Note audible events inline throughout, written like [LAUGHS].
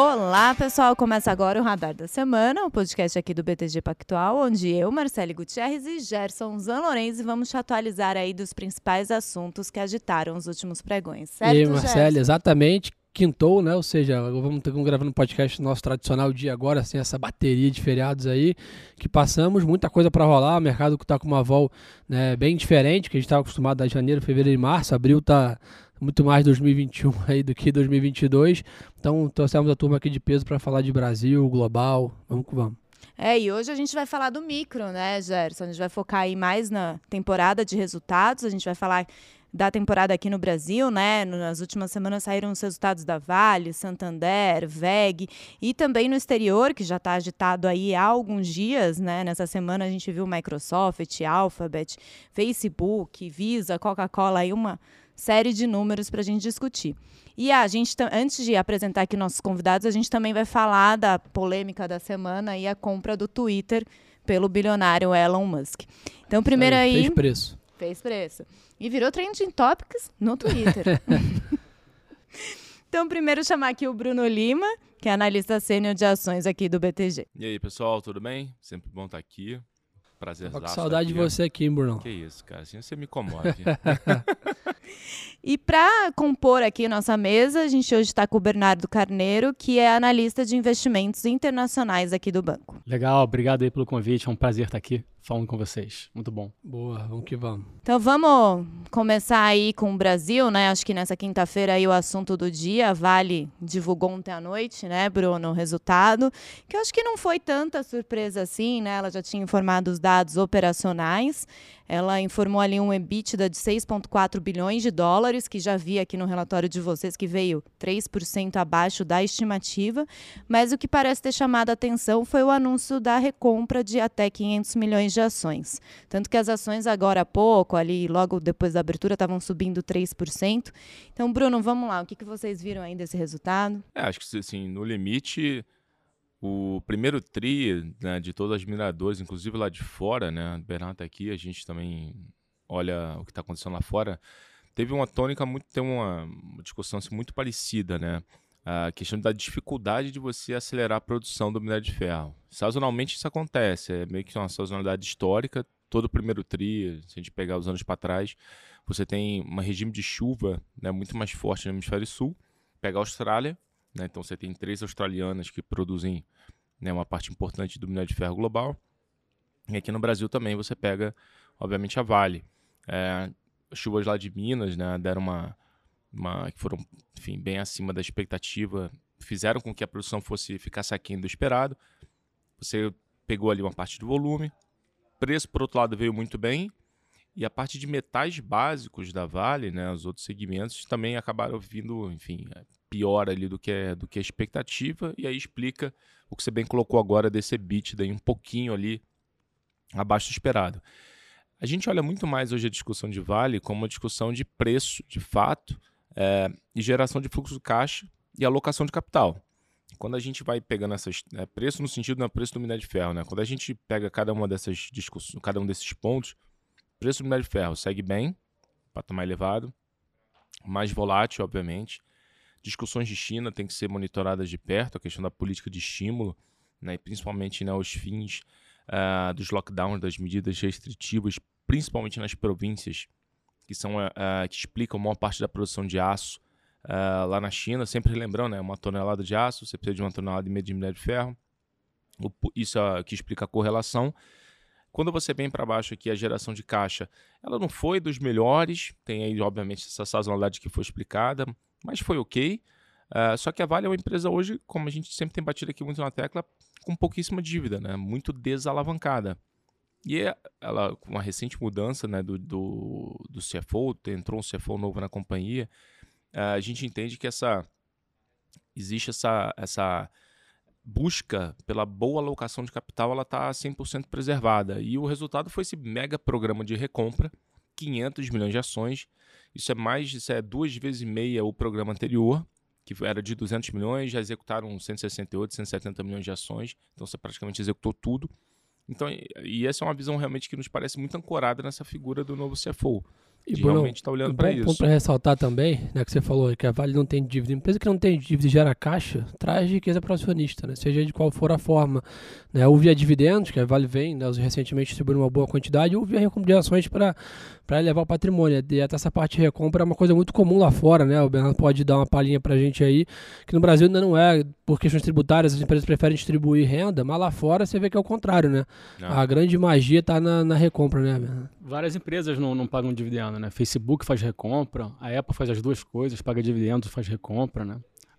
Olá, pessoal! Começa agora o Radar da Semana, o podcast aqui do BTG Pactual, onde eu, Marcele Gutierrez e Gerson Zanlorenzi vamos te atualizar aí dos principais assuntos que agitaram os últimos pregões, certo, E aí, Marcele, exatamente. Quintou, né? Ou seja, vamos ter gravando um podcast nosso tradicional dia agora, assim, essa bateria de feriados aí que passamos, muita coisa para rolar, o mercado que tá com uma vol né, bem diferente, que a gente estava acostumado a janeiro, fevereiro e março, abril tá muito mais 2021 [LAUGHS] aí do que 2022. Então, trouxemos a turma aqui de peso para falar de Brasil, global. Vamos que vamos. É, e hoje a gente vai falar do micro, né, Gerson? A gente vai focar aí mais na temporada de resultados, a gente vai falar da temporada aqui no Brasil, né? Nas últimas semanas saíram os resultados da Vale, Santander, VEG e também no exterior, que já está agitado aí há alguns dias, né? Nessa semana a gente viu Microsoft, Alphabet, Facebook, Visa, Coca-Cola aí uma série de números para a gente discutir. E a gente, antes de apresentar aqui nossos convidados, a gente também vai falar da polêmica da semana e a compra do Twitter pelo bilionário Elon Musk. Então, primeiro aí. Fez preço. Fez preço. E virou trending topics no Twitter. [LAUGHS] então, primeiro chamar aqui o Bruno Lima, que é analista sênior de ações aqui do BTG. E aí, pessoal, tudo bem? Sempre bom estar aqui. Prazer. Tô com saudade de você aqui, hein, Bruno. Que isso, cara. Assim você me comove. [LAUGHS] e para compor aqui nossa mesa, a gente hoje está com o Bernardo Carneiro, que é analista de investimentos internacionais aqui do banco. Legal, obrigado aí pelo convite. É um prazer estar aqui falando com vocês. Muito bom. Boa, vamos que vamos. Então vamos começar aí com o Brasil, né? Acho que nessa quinta-feira aí o assunto do dia, Vale divulgou ontem à noite, né, Bruno, o resultado, que eu acho que não foi tanta surpresa assim, né? Ela já tinha informado os dados operacionais. Ela informou ali um EBITDA de 6,4 bilhões de dólares, que já vi aqui no relatório de vocês que veio 3% abaixo da estimativa. Mas o que parece ter chamado a atenção foi o anúncio da recompra de até 500 milhões de ações. Tanto que as ações agora há pouco, ali logo depois da abertura, estavam subindo 3%. Então, Bruno, vamos lá. O que, que vocês viram aí desse resultado? É, acho que assim, no limite o primeiro tri né, de todos os mineradores, inclusive lá de fora, né? O Bernardo tá aqui, a gente também olha o que está acontecendo lá fora. Teve uma tônica muito, tem uma discussão assim, muito parecida, né? A questão da dificuldade de você acelerar a produção do minério de ferro. Sazonalmente isso acontece, é meio que uma sazonalidade histórica. Todo o primeiro tri, se a gente pegar os anos para trás, você tem um regime de chuva né, muito mais forte no hemisfério sul. Pega a Austrália, né? Então você tem três australianas que produzem né, uma parte importante do minério de ferro global. E aqui no Brasil também você pega, obviamente, a Vale. É, chuvas lá de Minas né, deram uma, uma. que foram enfim, bem acima da expectativa, fizeram com que a produção fosse ficar aquém do esperado. Você pegou ali uma parte do volume. Preço, por outro lado, veio muito bem. E a parte de metais básicos da Vale, né, os outros segmentos, também acabaram vindo, enfim, pior ali do que, é, do que a expectativa, e aí explica o que você bem colocou agora desse EBITDA um pouquinho ali abaixo do esperado. A gente olha muito mais hoje a discussão de Vale como uma discussão de preço, de fato, é, e geração de fluxo de caixa e alocação de capital. Quando a gente vai pegando essas é, preço no sentido do preço do minério de ferro, né? Quando a gente pega cada uma dessas discussões, cada um desses pontos, preço do minério de ferro segue bem, patamar elevado, mais volátil, obviamente, discussões de China têm que ser monitoradas de perto, a questão da política de estímulo, né, e principalmente né, os fins uh, dos lockdowns, das medidas restritivas, principalmente nas províncias que são uh, que explicam a maior parte da produção de aço uh, lá na China. Sempre lembrando, né, uma tonelada de aço, você precisa de uma tonelada e meia de minério de ferro. Isso é que explica a correlação. Quando você vem para baixo aqui, a geração de caixa, ela não foi dos melhores, tem aí, obviamente, essa sazonalidade que foi explicada, mas foi ok. Uh, só que a Vale é uma empresa hoje, como a gente sempre tem batido aqui muito na tecla, com pouquíssima dívida, né? muito desalavancada. E é, ela, com uma recente mudança né, do, do, do CFO, entrou um CFO novo na companhia, uh, a gente entende que essa existe essa, essa busca pela boa alocação de capital, ela está 100% preservada. E o resultado foi esse mega programa de recompra, 500 milhões de ações, isso é mais, isso é duas vezes e meia o programa anterior, que era de 200 milhões, já executaram 168, 170 milhões de ações, então você praticamente executou tudo. Então, e essa é uma visão realmente que nos parece muito ancorada nessa figura do novo CFO. e Bruno, realmente estar tá olhando para isso. ponto para ressaltar também, né, que você falou que a Vale não tem dívida. Empresa que não tem dívida e gera caixa, traz riqueza para o acionista, né, seja de qual for a forma. Né, ou via dividendos, que a Vale vem, né, recentemente distribuindo uma boa quantidade, ou via recompra de ações para elevar o patrimônio. E até essa parte de recompra é uma coisa muito comum lá fora. Né, o Bernardo pode dar uma palhinha para a gente aí, que no Brasil ainda não é, por questões tributárias, as empresas preferem distribuir renda, mas lá fora você vê que é o contrário. Né? A grande magia está na, na recompra. Né, Bernardo? Várias empresas não, não pagam dividendo, né? Facebook faz recompra, a Apple faz as duas coisas, paga dividendos e faz recompra, né?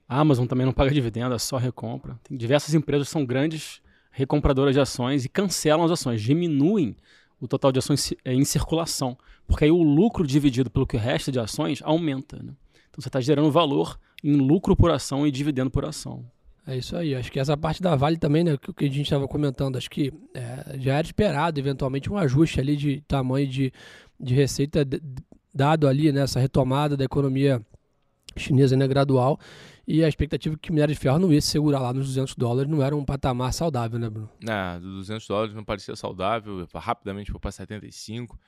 A Amazon também não paga dividendo, é só recompra. Tem diversas empresas que são grandes recompradoras de ações e cancelam as ações, diminuem o total de ações é, em circulação, porque aí o lucro dividido pelo que resta de ações aumenta. Né? Então você está gerando valor em lucro por ação e dividendo por ação. É isso aí. Acho que essa parte da Vale também, né, que a gente estava comentando, acho que é, já era esperado, eventualmente, um ajuste ali de tamanho de, de receita dado ali nessa retomada da economia chinesa né, gradual e a expectativa que o minério de ferro não ia se segurar lá nos 200 dólares não era um patamar saudável, né, Bruno? É, 200 dólares não parecia saudável, rapidamente foi para 75,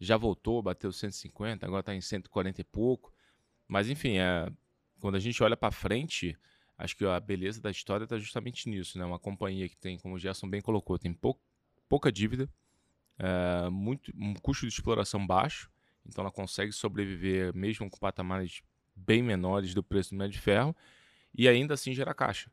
já voltou, bateu 150, agora está em 140 e pouco. Mas enfim, é, quando a gente olha para frente, acho que a beleza da história está justamente nisso, né? Uma companhia que tem, como o Gerson bem colocou, tem pou, pouca dívida, é, muito, um custo de exploração baixo, então ela consegue sobreviver mesmo com patamares bem menores do preço do minério de ferro e ainda assim gerar caixa.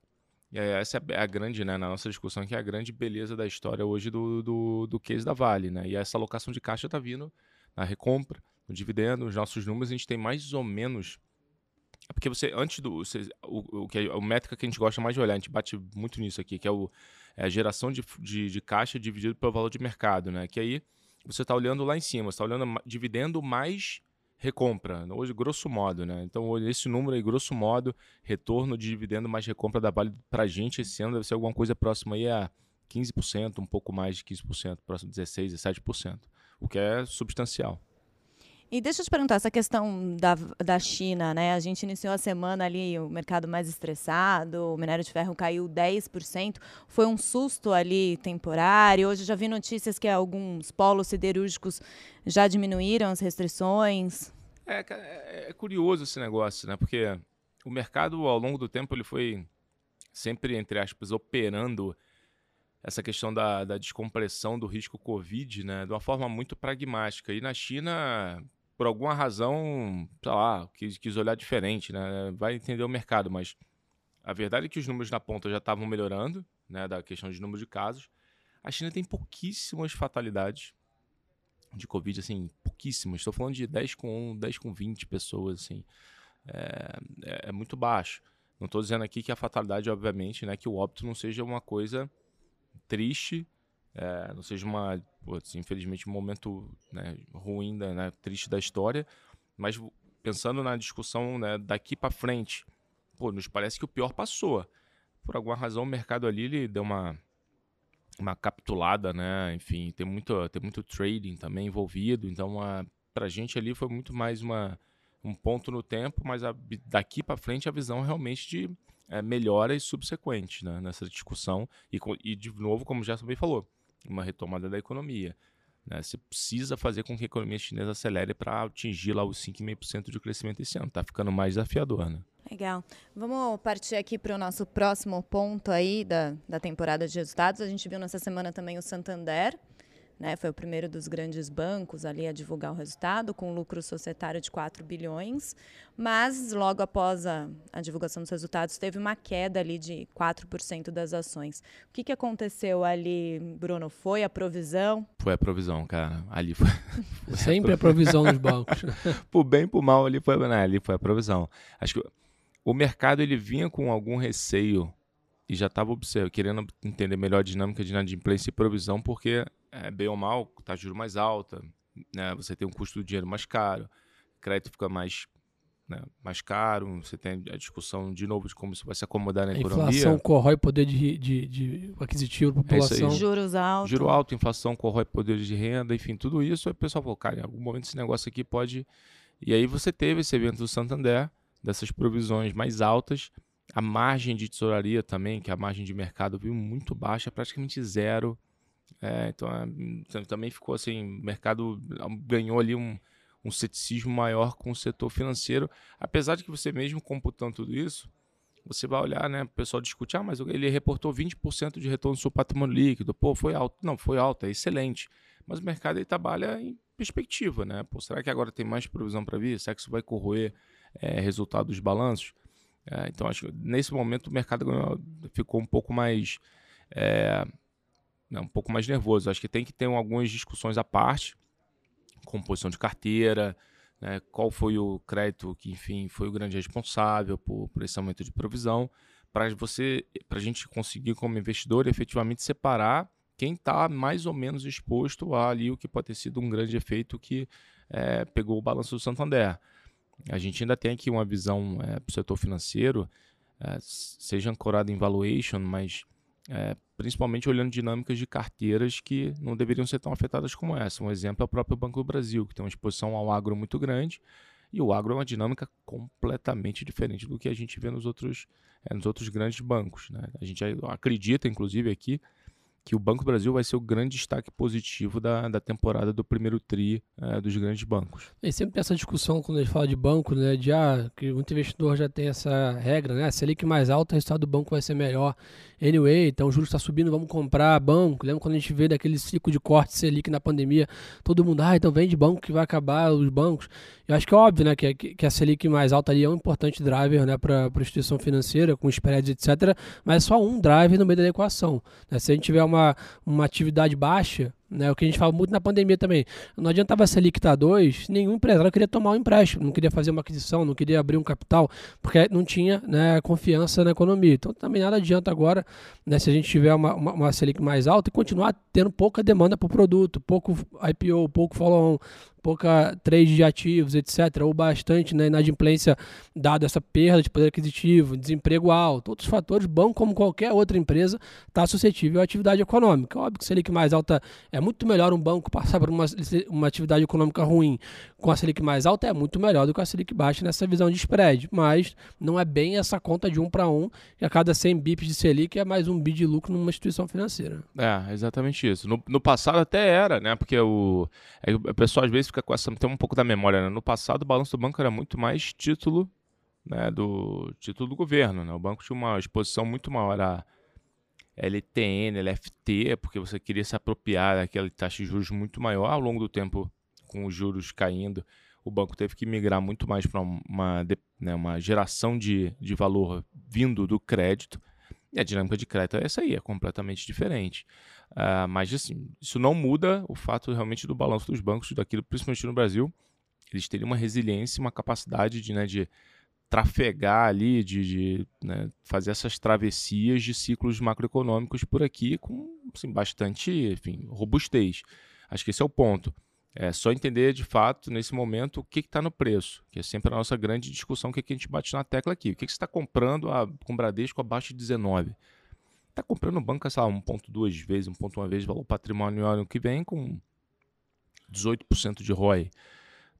E essa é a grande, né, na nossa discussão, que é a grande beleza da história hoje do, do, do case da Vale. Né? E essa alocação de caixa está vindo na recompra, no dividendo, os nossos números, a gente tem mais ou menos é porque você, antes do. Você, o, o, que é, a métrica que a gente gosta mais de olhar, a gente bate muito nisso aqui, que é, o, é a geração de, de, de, caixa dividido pelo valor de mercado, né? Que aí você está olhando lá em cima, você está olhando dividendo mais recompra, hoje grosso modo, né? Então, esse número aí, grosso modo, retorno de dividendo mais recompra da Vale para a gente esse ano deve ser alguma coisa próxima aí a 15%, um pouco mais de 15%, próximo de 16%, 17%, o que é substancial. E deixa eu te perguntar, essa questão da, da China, né? A gente iniciou a semana ali, o mercado mais estressado, o minério de ferro caiu 10%. Foi um susto ali temporário. Hoje já vi notícias que alguns polos siderúrgicos já diminuíram as restrições. É, é, é curioso esse negócio, né? Porque o mercado, ao longo do tempo, ele foi sempre, entre aspas, operando essa questão da, da descompressão do risco Covid, né, de uma forma muito pragmática. E na China, por alguma razão, sei lá, quis, quis olhar diferente, né? Vai entender o mercado, mas a verdade é que os números na ponta já estavam melhorando, né? Da questão de número de casos. A China tem pouquíssimas fatalidades de Covid, assim, pouquíssimas. Estou falando de 10 com 1, 10 com 20 pessoas, assim. É, é, é muito baixo. Não estou dizendo aqui que a fatalidade, obviamente, né? Que o óbito não seja uma coisa triste é, não seja uma, putz, infelizmente, um momento né, ruim, da, né, triste da história, mas pensando na discussão né, daqui para frente, pô, nos parece que o pior passou. Por alguma razão, o mercado ali ele deu uma, uma capitulada, né? Enfim, tem muito, tem muito trading também envolvido, então a gente ali foi muito mais uma, um ponto no tempo, mas a, daqui para frente a visão realmente de é, melhoras subsequentes né, nessa discussão. E, e, de novo, como já também falou, uma retomada da economia. Né? Você precisa fazer com que a economia chinesa acelere para atingir lá os 5,5% de crescimento esse ano. Está ficando mais desafiador, né? Legal. Vamos partir aqui para o nosso próximo ponto aí da, da temporada de resultados. A gente viu nessa semana também o Santander, né, foi o primeiro dos grandes bancos ali a divulgar o resultado, com lucro societário de 4 bilhões, mas logo após a, a divulgação dos resultados, teve uma queda ali de 4% das ações. O que, que aconteceu ali, Bruno? Foi a provisão? Foi a provisão, cara. Ali foi. [LAUGHS] Sempre a provisão nos bancos. [LAUGHS] por bem, por mal, ali foi, né, ali foi a provisão. Acho que o mercado ele vinha com algum receio e já estava querendo entender melhor a dinâmica de inadimplência e provisão, porque é, bem ou mal, tá juro mais alta, né? Você tem um custo do dinheiro mais caro, crédito fica mais né, mais caro, você tem a discussão de novo de como isso vai se acomodar na a economia. Inflação corrói poder de, de, de aquisitivo da é população. É Juros altos. Juro alto, inflação corrói poder de renda, enfim, tudo isso. Aí o pessoal falou, cara, em algum momento esse negócio aqui pode. E aí você teve esse evento do Santander, dessas provisões mais altas, a margem de tesouraria também, que é a margem de mercado viu muito baixa, praticamente zero. É, então é, também ficou assim, o mercado ganhou ali um, um ceticismo maior com o setor financeiro, apesar de que você mesmo computando tudo isso, você vai olhar, né? O pessoal discute, ah, mas ele reportou 20% de retorno no seu patrimônio líquido. Pô, foi alto. Não, foi alto, é excelente. Mas o mercado ele trabalha em perspectiva, né? Pô, será que agora tem mais provisão para vir? Será que isso vai corroer é, resultado dos balanços? É, então, acho que nesse momento o mercado ficou um pouco mais. É, um pouco mais nervoso. Acho que tem que ter algumas discussões à parte, composição de carteira, né, qual foi o crédito que, enfim, foi o grande responsável por, por esse aumento de provisão, para você, para a gente conseguir como investidor efetivamente separar quem está mais ou menos exposto a ali o que pode ter sido um grande efeito que é, pegou o balanço do Santander. A gente ainda tem aqui uma visão é, para o setor financeiro, é, seja ancorada em valuation, mas é, principalmente olhando dinâmicas de carteiras que não deveriam ser tão afetadas como essa. Um exemplo é o próprio Banco do Brasil, que tem uma exposição ao agro muito grande, e o agro é uma dinâmica completamente diferente do que a gente vê nos outros, é, nos outros grandes bancos. Né? A gente acredita, inclusive, aqui que o Banco Brasil vai ser o grande destaque positivo da, da temporada do primeiro TRI é, dos grandes bancos. E sempre tem essa discussão quando a gente fala de banco, né, de ah, que muito investidor já tem essa regra, né? Se Selic mais alta, o resultado do banco vai ser melhor. Anyway, então o juros está subindo, vamos comprar banco. Lembra quando a gente vê daquele ciclo de corte Selic na pandemia, todo mundo, ah, então vende banco que vai acabar os bancos. Eu acho que é óbvio, né, que, que a Selic mais alta ali é um importante driver, né, para a instituição financeira, com spreads, etc. Mas é só um driver no meio da equação. Né? Se a gente tiver uma, uma atividade baixa, né, o que a gente fala muito na pandemia também. Não adiantava a Selic estar 2, nenhum empresário queria tomar um empréstimo, não queria fazer uma aquisição, não queria abrir um capital, porque não tinha né, confiança na economia. Então também nada adianta agora, né, se a gente tiver uma, uma, uma Selic mais alta e continuar tendo pouca demanda por produto, pouco IPO, pouco follow-on, pouca trade de ativos, etc., ou bastante né, inadimplência, dado essa perda de poder aquisitivo, desemprego alto, outros fatores, banco, como qualquer outra empresa, está suscetível à atividade econômica. Óbvio que Selic mais alta é muito melhor um banco passar por uma, uma atividade econômica ruim com a Selic mais alta, é muito melhor do que a Selic baixa nessa visão de spread, mas não é bem essa conta de um para um, que a cada 100 bips de Selic é mais um bid de lucro numa instituição financeira. É, exatamente isso. No, no passado até era, né? Porque o, é, o pessoal às vezes fica com essa. tem um pouco da memória, né? No passado, o balanço do banco era muito mais título, né? Do título do governo, né? O banco tinha uma exposição muito maior a LTN, LFT, porque você queria se apropriar daquela taxa de juros muito maior. Ao longo do tempo, com os juros caindo, o banco teve que migrar muito mais para uma, né, uma geração de, de valor vindo do crédito. E a dinâmica de crédito é essa aí, é completamente diferente. Uh, mas assim, isso não muda o fato realmente do balanço dos bancos, daquilo, principalmente no Brasil, eles terem uma resiliência, uma capacidade de, né, de trafegar ali, de, de né, fazer essas travessias de ciclos macroeconômicos por aqui com assim, bastante enfim, robustez. Acho que esse é o ponto. É só entender de fato, nesse momento, o que está no preço, que é sempre a nossa grande discussão, que, que a gente bate na tecla aqui. O que, que você está comprando a, com Bradesco abaixo de 19? Está comprando banco, sei lá, 1,2 vezes, 1,1 vezes valor patrimonial ano que vem com 18% de ROI.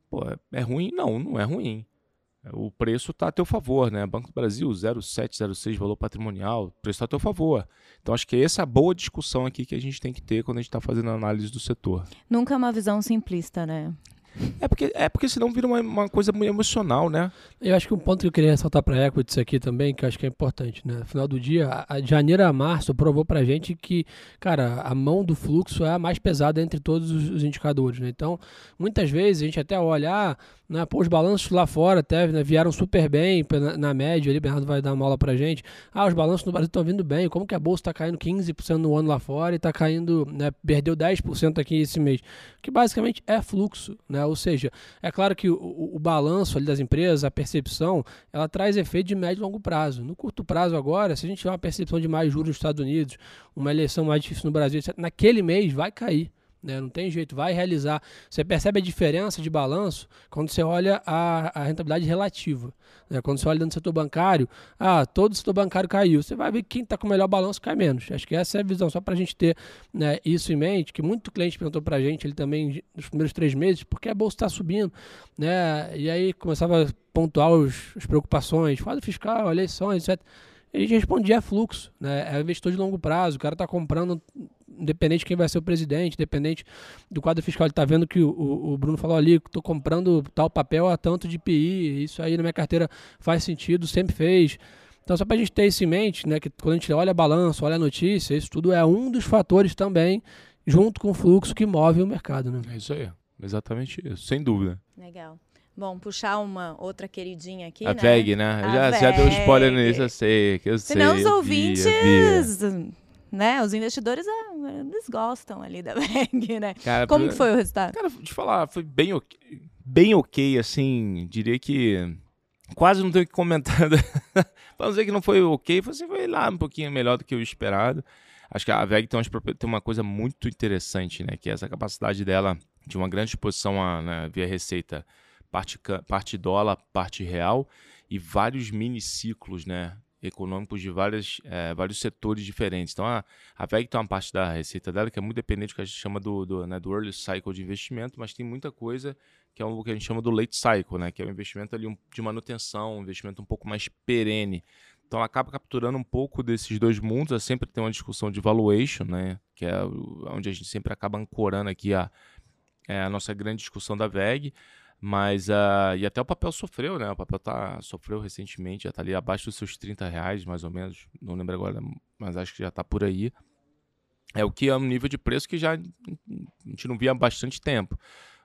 Pô, é ruim? Não, não é ruim. O preço está a teu favor, né? Banco do Brasil, 0,706 valor patrimonial, o preço está a teu favor. Então, acho que essa é a boa discussão aqui que a gente tem que ter quando a gente está fazendo a análise do setor. Nunca é uma visão simplista, né? É porque, é porque senão vira uma, uma coisa muito emocional, né? Eu acho que um ponto que eu queria ressaltar para a Equities aqui também, que eu acho que é importante, né? No final do dia, a, a de janeiro a março provou para a gente que, cara, a mão do fluxo é a mais pesada entre todos os, os indicadores, né? Então, muitas vezes a gente até olha, ah, né, pô, os balanços lá fora até né, vieram super bem na, na média, ali, Bernardo vai dar uma aula pra gente. Ah, os balanços no Brasil estão vindo bem, como que a bolsa está caindo 15% no ano lá fora e está caindo, né, perdeu 10% aqui esse mês? Que basicamente é fluxo, né? Ou seja, é claro que o, o, o balanço ali das empresas, a percepção, ela traz efeito de médio e longo prazo. No curto prazo agora, se a gente tiver uma percepção de mais juros nos Estados Unidos, uma eleição mais difícil no Brasil, naquele mês vai cair. Né? Não tem jeito, vai realizar. Você percebe a diferença de balanço quando você olha a, a rentabilidade relativa. Né? Quando você olha do setor bancário, ah, todo o setor bancário caiu. Você vai ver que quem está com o melhor balanço cai menos. Acho que essa é a visão, só para a gente ter né, isso em mente, que muito cliente perguntou para a gente, ele também, nos primeiros três meses, por que a bolsa está subindo? Né? E aí começava a pontuar os, as preocupações, quadro fiscal, eleições, etc. A gente respondia é fluxo, né? é investidor de longo prazo, o cara está comprando independente de quem vai ser o presidente, independente do quadro fiscal, ele está vendo que o, o, Bruno falou ali, estou comprando tal papel a tanto de PI, isso aí na minha carteira faz sentido, sempre fez. Então, só para a gente ter isso em mente, né, que quando a gente olha balanço, olha a notícia, isso tudo é um dos fatores também, junto com o fluxo que move o mercado. Né? É isso aí, exatamente isso, sem dúvida. Legal. Bom, puxar uma outra queridinha aqui, a né? VEG, né? A já, VEG. já deu spoiler nisso, eu sei, que eu Senão sei. os ouvintes, vi, né? Os investidores, ah, eles gostam ali da [LAUGHS] VEG, né? Cara, Como que foi o resultado? Cara, te falar, foi bem ok, bem ok, assim, diria que quase não tenho o que comentar. Vamos [LAUGHS] dizer que não foi ok, foi, assim, foi lá um pouquinho melhor do que o esperado. Acho que a VEG tem, tem uma coisa muito interessante, né? Que é essa capacidade dela de uma grande exposição a, né, via receita parte, parte dólar, parte real, e vários mini ciclos né, econômicos de várias, é, vários setores diferentes. Então, a, a VEG tem uma parte da receita dela que é muito dependente do que a gente chama do, do, né, do early cycle de investimento, mas tem muita coisa que é o que a gente chama do late cycle, né, que é um investimento ali de manutenção, um investimento um pouco mais perene. Então, ela acaba capturando um pouco desses dois mundos. Ela sempre tem uma discussão de valuation, né, que é onde a gente sempre acaba ancorando aqui a, é, a nossa grande discussão da VEG. Mas, uh, e até o papel sofreu, né? O papel tá, sofreu recentemente, já está ali abaixo dos seus 30 reais, mais ou menos. Não lembro agora, mas acho que já está por aí. É o que é um nível de preço que já a gente não via há bastante tempo.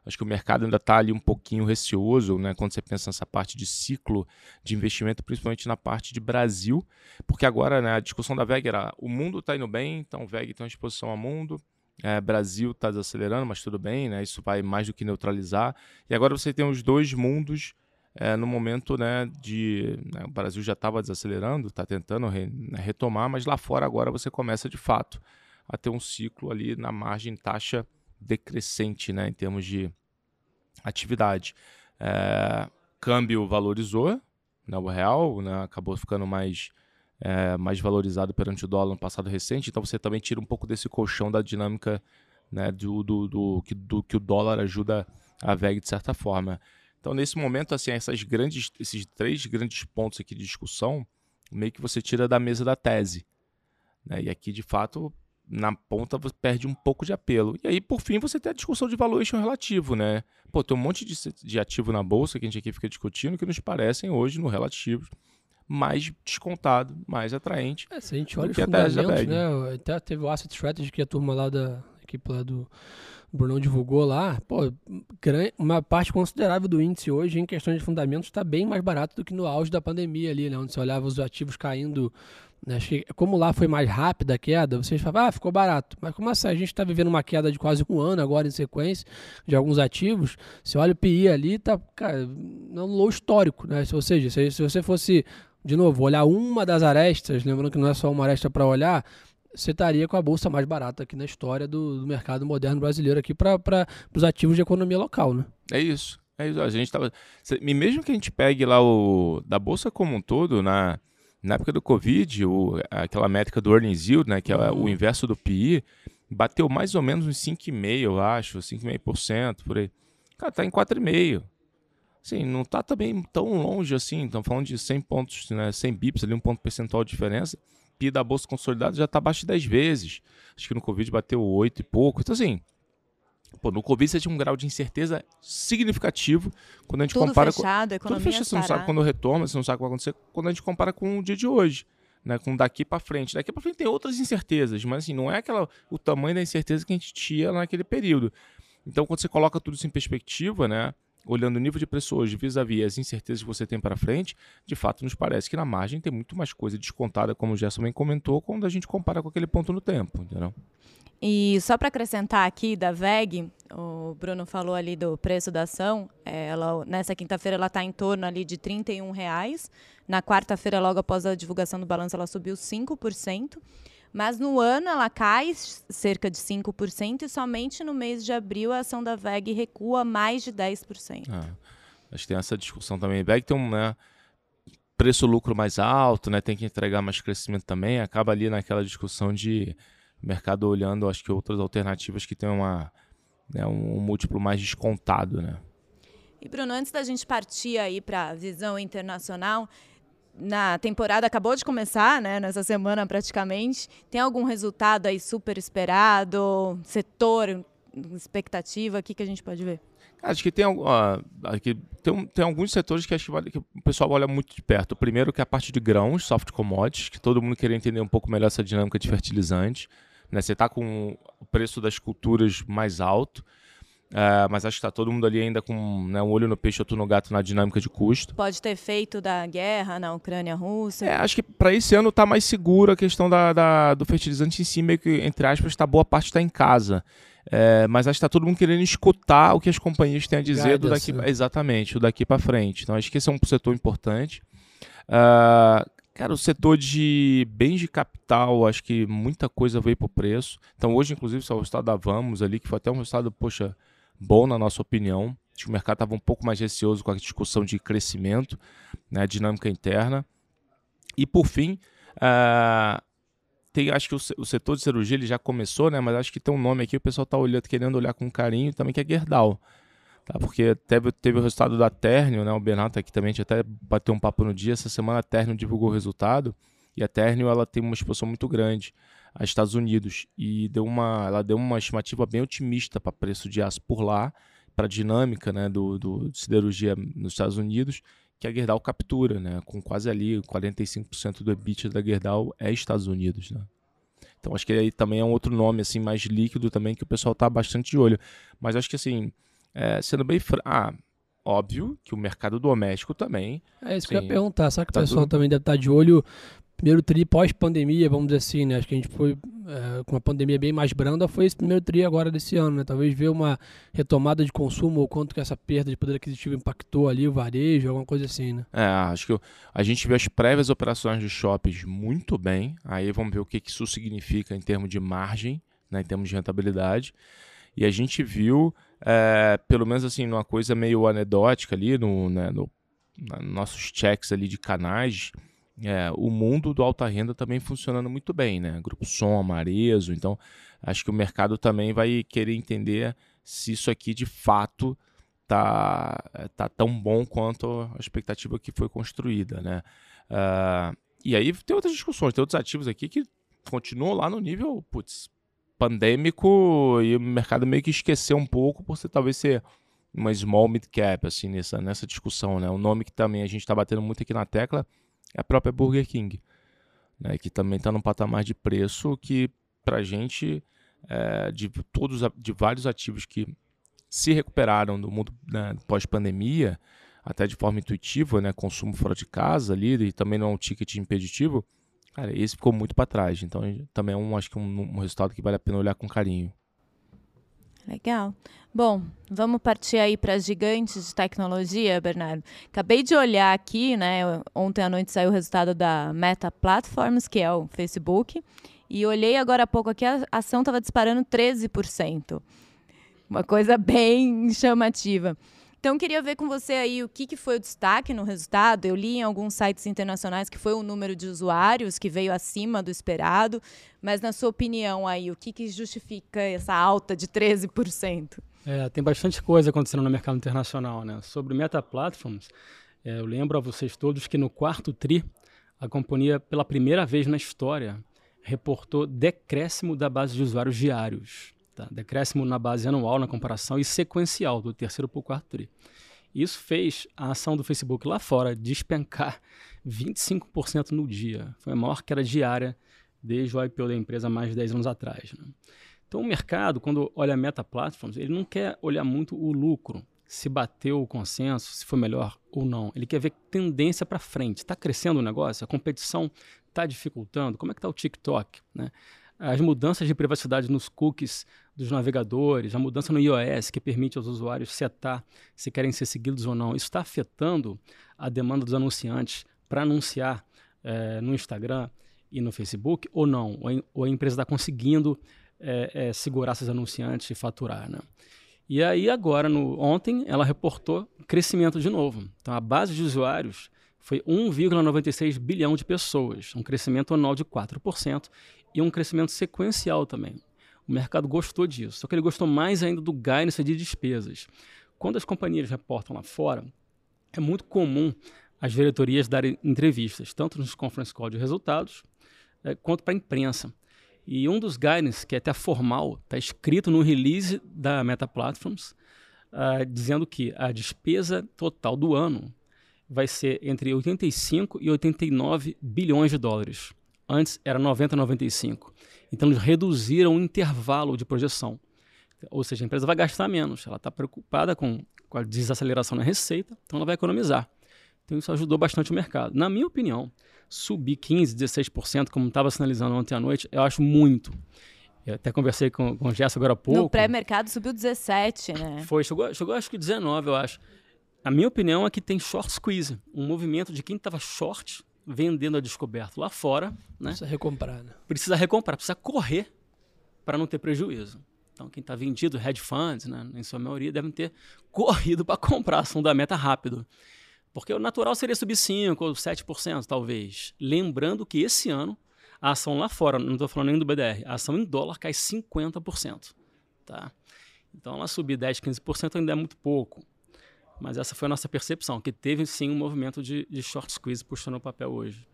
Acho que o mercado ainda está ali um pouquinho receoso, né? Quando você pensa nessa parte de ciclo de investimento, principalmente na parte de Brasil, porque agora né, a discussão da VEG era o mundo está indo bem, então VEG tem uma exposição ao mundo, é, Brasil está desacelerando, mas tudo bem, né? Isso vai mais do que neutralizar. E agora você tem os dois mundos é, no momento né, de. Né, o Brasil já estava desacelerando, está tentando re, né, retomar, mas lá fora agora você começa de fato a ter um ciclo ali na margem taxa decrescente né, em termos de atividade. É, câmbio valorizou, né, o real né, acabou ficando mais é, mais valorizado perante o dólar no passado recente, então você também tira um pouco desse colchão da dinâmica né, do, do, do, que, do que o dólar ajuda a VEG de certa forma. Então, nesse momento, assim, essas grandes, esses três grandes pontos aqui de discussão, meio que você tira da mesa da tese. Né? E aqui, de fato, na ponta você perde um pouco de apelo. E aí, por fim, você tem a discussão de valuation relativo, né? Pô, tem um monte de, de ativo na bolsa que a gente aqui fica discutindo que nos parecem hoje no relativo mais descontado, mais atraente. É, se a gente olha os fundamentos, né? Até teve o Asset Strategy que a turma lá da equipe lá do Brunão divulgou lá, pô, uma parte considerável do índice hoje em questão de fundamentos está bem mais barato do que no auge da pandemia ali, né? Onde você olhava os ativos caindo né? como lá foi mais rápida a queda, vocês falavam, ah, ficou barato. Mas como assim? A gente está vivendo uma queda de quase um ano agora em sequência de alguns ativos. Você olha o PI ali, tá, cara, no low histórico, né? Ou seja, se, se você fosse de novo, olhar uma das arestas, lembrando que não é só uma aresta para olhar, você estaria com a bolsa mais barata aqui na história do, do mercado moderno brasileiro aqui para os ativos de economia local, né? É isso. É isso. A gente tava, e mesmo que a gente pegue lá o da bolsa como um todo, na, na época do Covid, o, aquela métrica do earnings yield, né, que é uhum. o inverso do PI, bateu mais ou menos uns 5,5, eu acho, 5,5% por aí. Cara, tá em 4,5. Sim, não está também tão longe assim. Estamos falando de 100 pontos, né, 100 bips, ali, um ponto percentual de diferença. PI da bolsa consolidada já está abaixo de 10 vezes. Acho que no Covid bateu 8 e pouco. Então, assim, pô, no Covid você tinha um grau de incerteza significativo quando a gente Tudo compara fechado, com. Tudo fechado, você não sabe quando retorna, você não sabe o que vai acontecer quando a gente compara com o dia de hoje. Né, com daqui para frente. Daqui para frente tem outras incertezas, mas assim, não é aquela o tamanho da incerteza que a gente tinha naquele período. Então, quando você coloca tudo isso em perspectiva, né, olhando o nível de preço hoje vis-à-vis as incertezas que você tem para frente, de fato nos parece que na margem tem muito mais coisa descontada, como o Gerson bem comentou, quando a gente compara com aquele ponto no tempo, entendeu? E só para acrescentar aqui da VEG, o Bruno falou ali do preço da ação. É, ela, nessa quinta-feira ela está em torno ali de R$ reais. Na quarta-feira, logo após a divulgação do balanço, ela subiu 5%. Mas no ano ela cai cerca de 5% e somente no mês de abril a ação da VEG recua mais de 10%. Ah, acho que tem essa discussão também. VEG tem um né, preço-lucro mais alto, né, tem que entregar mais crescimento também. Acaba ali naquela discussão de mercado olhando, acho que outras alternativas que tem uma, né, um múltiplo mais descontado. Né? E Bruno, antes da gente partir aí para a visão internacional, na temporada acabou de começar, né? Nessa semana praticamente. Tem algum resultado aí super esperado? Setor, expectativa? O que, que a gente pode ver? Acho que tem, uh, tem, tem, alguns setores que acho que, que, o pessoal olha muito de perto. O primeiro que é a parte de grãos, soft commodities, que todo mundo queria entender um pouco melhor essa dinâmica de fertilizante. Né? Você está com o preço das culturas mais alto, uh, mas acho que está todo mundo ali ainda com né, um olho no peixe, outro no gato na dinâmica de custo. Pode ter feito da guerra na Ucrânia-Rússia. É, acho que para esse ano está mais seguro a questão da, da, do fertilizante em si, meio que, entre aspas, tá, boa parte está em casa. É, mas acho que está todo mundo querendo escutar o que as companhias têm a dizer do daqui, né? exatamente, o daqui para frente. Então acho que esse é um setor importante. Uh, cara, o setor de bens de capital, acho que muita coisa veio para o preço. Então hoje, inclusive, só o resultado da Vamos ali, que foi até um resultado, poxa, bom na nossa opinião. Acho que o mercado estava um pouco mais receoso com a discussão de crescimento, né, dinâmica interna. E por fim, uh, tem, acho que o, o, setor de cirurgia ele já começou, né? Mas acho que tem um nome aqui, o pessoal está olhando, querendo olhar com carinho também, que é Gerdau. Tá? Porque teve, teve o resultado da Ternio, né? O Bernardo aqui também, a gente até bateu um papo no dia. Essa semana a Ternio divulgou o resultado. E a Ternio, ela tem uma exposição muito grande aos Estados Unidos. E deu uma, ela deu uma estimativa bem otimista para preço de aço por lá, para a dinâmica né, do, do, de siderurgia nos Estados Unidos que a Gerdau captura, né? Com quase ali 45% do EBITDA da Gerdau é Estados Unidos, né? Então acho que aí também é um outro nome assim mais líquido também que o pessoal tá bastante de olho. Mas acho que assim, é, sendo bem fran... ah, óbvio que o mercado doméstico também. É isso que eu ia perguntar. Será que tá o pessoal também deve estar tá de olho primeiro tri pós-pandemia, vamos dizer assim, né? Acho que a gente foi é, com uma pandemia bem mais branda, foi esse primeiro tri agora desse ano, né? Talvez ver uma retomada de consumo ou quanto que essa perda de poder aquisitivo impactou ali o varejo, alguma coisa assim, né? É, acho que a gente vê as prévias operações de shoppings muito bem, aí vamos ver o que, isso significa em termos de margem, né? Em termos de rentabilidade. E a gente viu, é, pelo menos assim, numa coisa meio anedótica ali, no, né, no, no nossos checks ali de canais, é, o mundo do alta renda também funcionando muito bem, né? Grupo Som, Marezo, então acho que o mercado também vai querer entender se isso aqui de fato tá, tá tão bom quanto a expectativa que foi construída, né? Uh, e aí tem outras discussões, tem outros ativos aqui que continuam lá no nível, putz, pandêmico e o mercado meio que esqueceu um pouco por ser talvez ser uma small mid cap assim nessa nessa discussão, né? O nome que também a gente está batendo muito aqui na tecla é a própria Burger King, né, que também está num patamar de preço que, para a gente, é, de, todos, de vários ativos que se recuperaram do mundo né, pós-pandemia, até de forma intuitiva, né, consumo fora de casa ali, e também não é um ticket impeditivo, cara, esse ficou muito para trás. Então, também é um, acho que um, um resultado que vale a pena olhar com carinho. Legal. Bom, vamos partir aí para gigantes de tecnologia, Bernardo. Acabei de olhar aqui, né? Ontem à noite saiu o resultado da Meta Platforms, que é o Facebook, e olhei agora há pouco aqui, a ação estava disparando 13%. Uma coisa bem chamativa. Então, queria ver com você aí o que, que foi o destaque no resultado. Eu li em alguns sites internacionais que foi o número de usuários que veio acima do esperado, mas na sua opinião aí, o que, que justifica essa alta de 13%? É, tem bastante coisa acontecendo no mercado internacional, né? Sobre Meta Platforms, é, eu lembro a vocês todos que no quarto TRI, a companhia, pela primeira vez na história, reportou decréscimo da base de usuários diários. Tá? Decréscimo na base anual, na comparação, e sequencial, do terceiro para o quarto TRI. Isso fez a ação do Facebook lá fora despencar 25% no dia. Foi a maior queda diária desde o IPO da empresa mais de 10 anos atrás. Né? Então, o mercado, quando olha a Meta Platforms, ele não quer olhar muito o lucro, se bateu o consenso, se foi melhor ou não. Ele quer ver tendência para frente. Está crescendo o negócio? A competição está dificultando? Como é que está o TikTok? Né? As mudanças de privacidade nos cookies dos navegadores, a mudança no iOS que permite aos usuários setar se querem ser seguidos ou não, isso está afetando a demanda dos anunciantes para anunciar é, no Instagram e no Facebook ou não? Ou a, empresa está conseguindo é, é, segurar esses anunciantes e faturar, né? E aí agora, no, ontem, ela reportou crescimento de novo. Então a base de usuários foi 1,96 bilhão de pessoas, um crescimento anual de 4% e um crescimento sequencial também. O mercado gostou disso, só que ele gostou mais ainda do guidance de despesas. Quando as companhias reportam lá fora, é muito comum as diretorias darem entrevistas, tanto nos conference call de resultados, é, quanto para a imprensa. E um dos guidance, que é até formal, está escrito no release da Meta Platforms, uh, dizendo que a despesa total do ano vai ser entre 85 e 89 bilhões de dólares. Antes era 90 a 95. Então eles reduziram o intervalo de projeção. Ou seja, a empresa vai gastar menos. Ela está preocupada com, com a desaceleração na receita, então ela vai economizar. Então isso ajudou bastante o mercado. Na minha opinião, subir 15%, 16%, como estava sinalizando ontem à noite, eu acho muito. Eu até conversei com, com o Gerson agora há pouco. No pré-mercado subiu 17, né? Foi, chegou, chegou acho que 19, eu acho. A minha opinião é que tem short squeeze, um movimento de quem estava short vendendo a descoberto lá fora, né? Precisa recomprar, né? Precisa recomprar, precisa correr para não ter prejuízo. Então, quem está vendido, hedge funds, né, em sua maioria, devem ter corrido para comprar a ação da meta rápido. Porque o natural seria subir 5% ou 7%, talvez. Lembrando que esse ano, a ação lá fora, não estou falando nem do BDR, a ação em dólar cai 50%. Tá? Então, ela subir 10%, 15% ainda é muito pouco. Mas essa foi a nossa percepção, que teve sim um movimento de, de short squeeze puxando o papel hoje.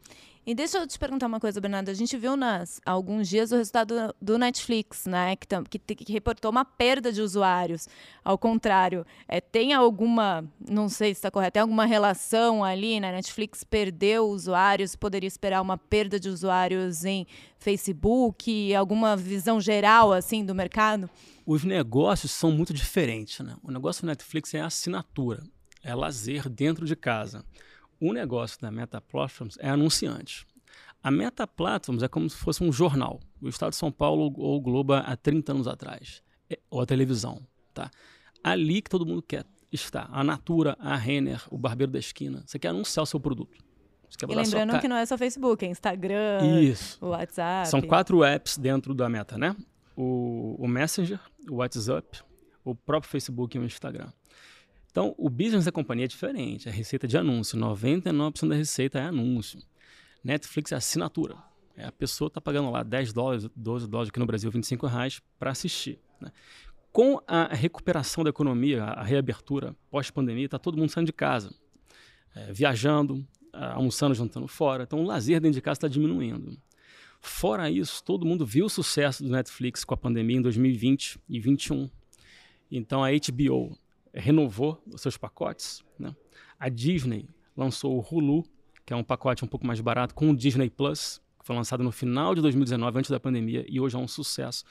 E deixa eu te perguntar uma coisa, Bernardo. A gente viu nas alguns dias o resultado do Netflix, né? Que, que, que reportou uma perda de usuários. Ao contrário, é, tem alguma, não sei se está correto, tem alguma relação ali, né? Netflix perdeu usuários, poderia esperar uma perda de usuários em Facebook, alguma visão geral assim do mercado? Os negócios são muito diferentes, né? O negócio do Netflix é assinatura, é lazer dentro de casa. O negócio da Meta Platforms é anunciante. A Meta Platforms é como se fosse um jornal. O Estado de São Paulo ou o Globo há 30 anos atrás. É, ou a televisão. Tá? Ali que todo mundo quer estar. A Natura, a Renner, o Barbeiro da Esquina. Você quer anunciar o seu produto. e lembrando que não é só Facebook, é Instagram, Isso. WhatsApp. São quatro apps dentro da Meta, né? O, o Messenger, o WhatsApp, o próprio Facebook e o Instagram. Então, o business da companhia é diferente, é receita de anúncio. 99% da receita é anúncio. Netflix é assinatura. É, a pessoa está pagando lá 10 dólares, 12 dólares, aqui no Brasil 25 reais, para assistir. Né? Com a recuperação da economia, a reabertura pós-pandemia, está todo mundo saindo de casa, é, viajando, almoçando, jantando fora. Então, o lazer dentro de casa está diminuindo. Fora isso, todo mundo viu o sucesso do Netflix com a pandemia em 2020 e 2021. Então, a HBO renovou os seus pacotes. Né? A Disney lançou o Hulu, que é um pacote um pouco mais barato, com o Disney Plus, que foi lançado no final de 2019, antes da pandemia, e hoje é um sucesso.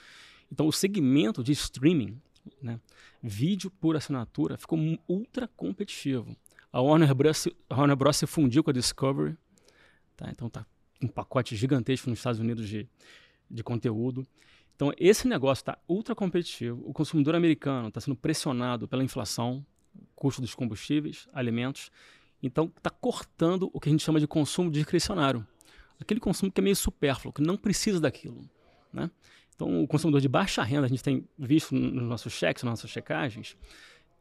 Então, o segmento de streaming, né, vídeo por assinatura, ficou ultra competitivo. A Warner Bros. Warner Bros. se fundiu com a Discovery, tá? então tá um pacote gigantesco nos Estados Unidos de, de conteúdo. Então, esse negócio está ultra competitivo. O consumidor americano está sendo pressionado pela inflação, custo dos combustíveis, alimentos. Então, está cortando o que a gente chama de consumo discricionário. Aquele consumo que é meio supérfluo, que não precisa daquilo. Né? Então, o consumidor de baixa renda, a gente tem visto nos nossos cheques, nas nossas checagens,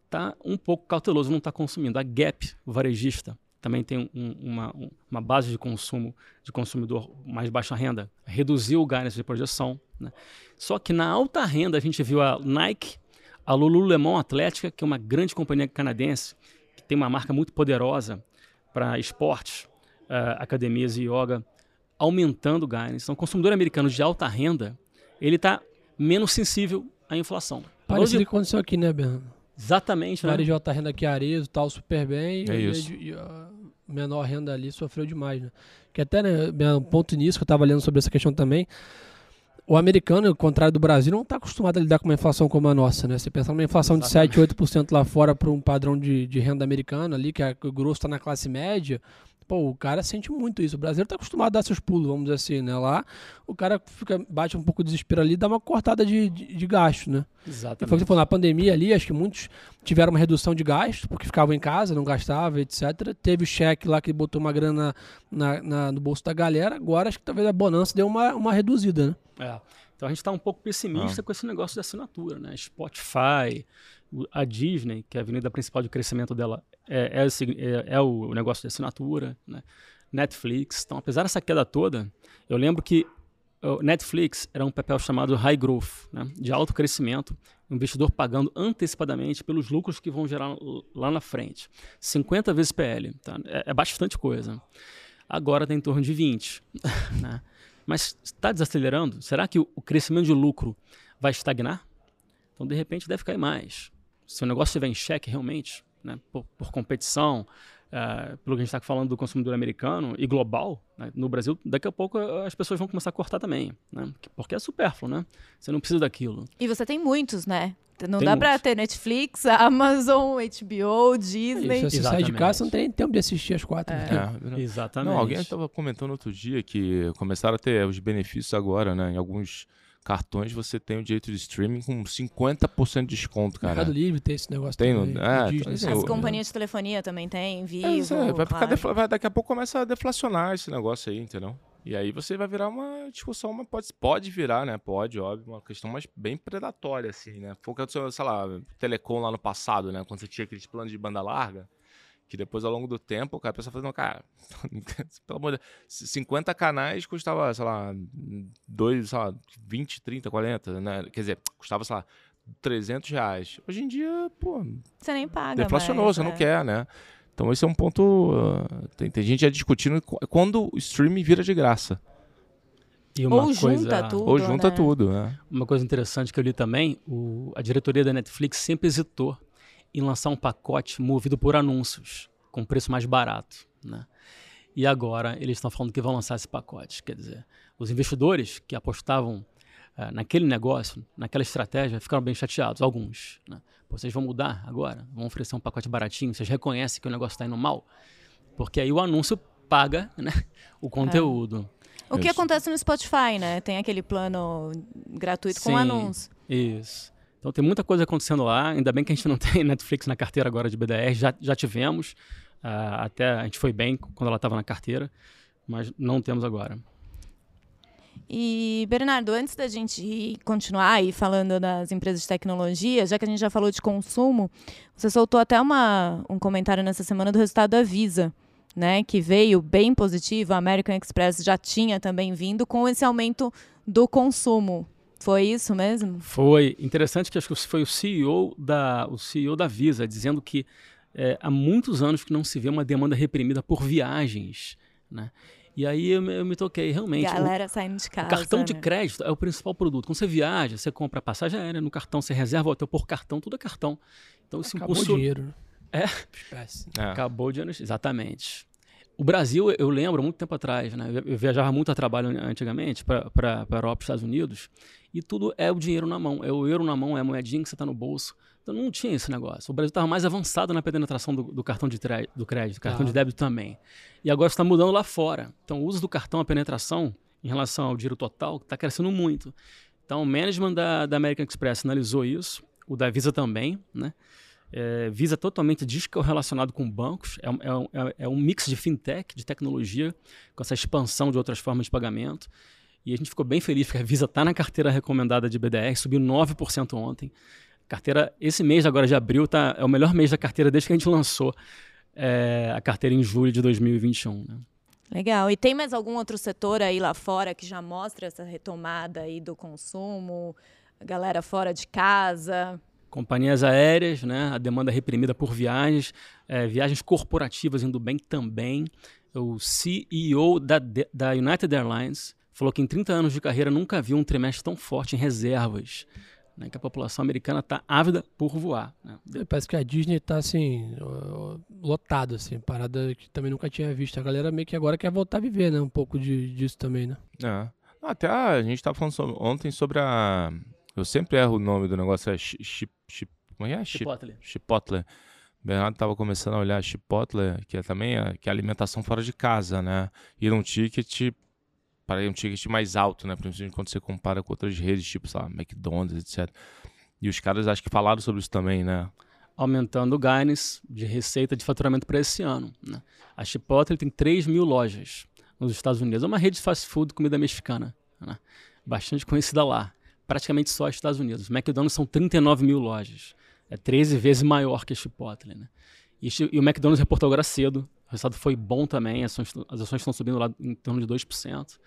está um pouco cauteloso, não está consumindo. A Gap, varejista, também tem um, uma, uma base de consumo de consumidor mais baixa renda, reduziu o guidance de projeção. Né? Só que na alta renda a gente viu a Nike, a Lululemon Atlética, que é uma grande companhia canadense, que tem uma marca muito poderosa para esportes, uh, academias e yoga, aumentando o guidance. Então, o consumidor americano de alta renda, ele está menos sensível à inflação. Parece que aconteceu aqui, né, Bernardo? Exatamente, né? De alta renda aqui, Arezo, tal, super bem. É isso. E, e a menor renda ali sofreu demais, né? Que até, né, um ponto nisso que eu estava lendo sobre essa questão também, o americano, ao contrário do Brasil, não está acostumado a lidar com uma inflação como a nossa, né? Você pensa numa inflação Exatamente. de 7, 8% lá fora para um padrão de, de renda americano ali, que é, o grosso está na classe média, Pô, o cara sente muito isso. O brasileiro tá acostumado a dar seus pulos, vamos dizer assim, né? Lá, o cara fica, bate um pouco de desespero ali dá uma cortada de, de, de gasto, né? Exatamente. Foi o que você falou, na pandemia ali, acho que muitos tiveram uma redução de gasto, porque ficavam em casa, não gastavam, etc. Teve o cheque lá que botou uma grana na, na, no bolso da galera. Agora acho que talvez a bonança deu uma, uma reduzida, né? É. Então a gente está um pouco pessimista ah. com esse negócio de assinatura, né? Spotify, a Disney, que é a avenida principal de crescimento dela, é, é, é, é o negócio de assinatura, né? Netflix. Então, apesar dessa queda toda, eu lembro que o Netflix era um papel chamado high growth, né, de alto crescimento, investidor pagando antecipadamente pelos lucros que vão gerar lá na frente. 50 vezes PL, tá? é, é, bastante coisa. Agora tem em torno de 20. [LAUGHS] Né? Mas está desacelerando? Será que o crescimento de lucro vai estagnar? Então, de repente, deve cair mais. Se o negócio estiver em xeque realmente, né, por, por competição, uh, pelo que a gente está falando do consumidor americano e global, né, no Brasil, daqui a pouco eh, as pessoas vão começar a cortar também, né, porque é supérfluo, né? Você não precisa daquilo. E você tem muitos, né? Não tem dá para ter Netflix, Amazon, HBO, Disney. Isso, se você sai de casa, você não tem nem tempo de assistir as quatro. É. Né? É, Exatamente. Não, alguém estava comentando outro dia que começaram a ter os benefícios agora, né? Em alguns cartões você tem o direito de streaming com 50% de desconto, cara. Mercado Livre tem esse negócio tem também. É, Disney, assim, As eu, companhias de telefonia também tem, Vivo, é, vai, ficar defla, vai Daqui a pouco começa a deflacionar esse negócio aí, entendeu? E aí você vai virar uma discussão, uma, pode, pode virar, né? Pode, óbvio, uma questão mais bem predatória, assim, né? Foi o que sei lá, Telecom lá no passado, né? Quando você tinha aqueles planos de banda larga, que depois, ao longo do tempo, cara, a pessoa falando, cara, [LAUGHS] pelo amor de Deus, 50 canais custava, sei lá, 2, sei lá, 20, 30, 40, né? Quer dizer, custava, sei lá, 300 reais. Hoje em dia, pô. Você nem paga. Deflacionou, mais, você é. não quer, né? Então esse é um ponto. Uh, tem, tem, gente já discutindo quando o streaming vira de graça. Ou coisa, junta tudo. Ou junta né? tudo, né? Uma coisa interessante que eu li também, o, a diretoria da Netflix sempre hesitou em lançar um pacote movido por anúncios, com preço mais barato. Né? E agora eles estão falando que vão lançar esse pacote. Quer dizer, os investidores que apostavam uh, naquele negócio, naquela estratégia, ficaram bem chateados, alguns. Né? Pô, vocês vão mudar agora? Vão oferecer um pacote baratinho? Vocês reconhecem que o negócio está indo mal? Porque aí o anúncio paga né, o conteúdo. É. O que acontece no Spotify, né? Tem aquele plano gratuito Sim, com anúncio. Isso. Então tem muita coisa acontecendo lá. Ainda bem que a gente não [LAUGHS] tem Netflix na carteira agora de BDR. Já, já tivemos. Uh, até a gente foi bem quando ela estava na carteira, mas não temos agora. E, Bernardo, antes da gente continuar aí falando das empresas de tecnologia, já que a gente já falou de consumo, você soltou até uma, um comentário nessa semana do resultado da Visa, né, que veio bem positivo. A American Express já tinha também vindo com esse aumento do consumo. Foi isso mesmo? Foi interessante que acho que foi o CEO da, o CEO da Visa dizendo que é, há muitos anos que não se vê uma demanda reprimida por viagens, né? E aí eu, eu me toquei, realmente. Galera o, saindo de casa. O cartão né? de crédito é o principal produto. Quando você viaja, você compra passagem aérea no cartão, você reserva o hotel por cartão, tudo é cartão. Então isso Acabou o dinheiro. É. é. Acabou o dinheiro, exatamente. O Brasil, eu lembro, muito tempo atrás, né? Eu viajava muito a trabalho antigamente para a Europa, Estados Unidos, e tudo é o dinheiro na mão, é o euro na mão, é a moedinha que você está no bolso. Então não tinha esse negócio. O Brasil estava mais avançado na penetração do, do cartão de do crédito, cartão ah. de débito também. E agora está mudando lá fora. Então o uso do cartão, a penetração em relação ao dinheiro total, está crescendo muito. Então o management da, da American Express analisou isso, o da Visa também, né? É, Visa totalmente descorrelacionado com bancos, é, é, é, é um mix de fintech, de tecnologia, com essa expansão de outras formas de pagamento. E a gente ficou bem feliz porque a Visa está na carteira recomendada de BDR, subiu 9% ontem. Carteira, esse mês agora de abril tá, é o melhor mês da carteira desde que a gente lançou é, a carteira em julho de 2021. Né? Legal. E tem mais algum outro setor aí lá fora que já mostra essa retomada aí do consumo? A galera fora de casa? Companhias aéreas, né? a demanda reprimida por viagens, é, viagens corporativas indo bem também. O CEO da, da United Airlines falou que em 30 anos de carreira nunca viu um trimestre tão forte em reservas. Né, que a população americana está ávida por voar. Né? Parece que a Disney está assim, lotado, assim, parada que também nunca tinha visto. A galera meio que agora quer voltar a viver, né? Um pouco de, disso também, né? É. Até a gente estava falando sobre, ontem sobre a. Eu sempre erro o nome do negócio, é chip. chip como é? Chipotle. Chipotle. Bernardo estava começando a olhar a Chipotle, que é também a, que é alimentação fora de casa, né? Ir um ticket para um ticket mais alto, né? Principalmente quando você compara com outras redes, tipo, sei lá, McDonald's, etc. E os caras acho que falaram sobre isso também, né? Aumentando o guidance de receita de faturamento para esse ano. Né? A Chipotle tem 3 mil lojas nos Estados Unidos. É uma rede de fast food comida mexicana, né? bastante conhecida lá. Praticamente só nos Estados Unidos. McDonald's são 39 mil lojas. É 13 vezes maior que a Chipotle. Né? E, e o McDonald's reportou agora cedo resultado foi bom também, as ações, estão subindo lá em torno de 2%.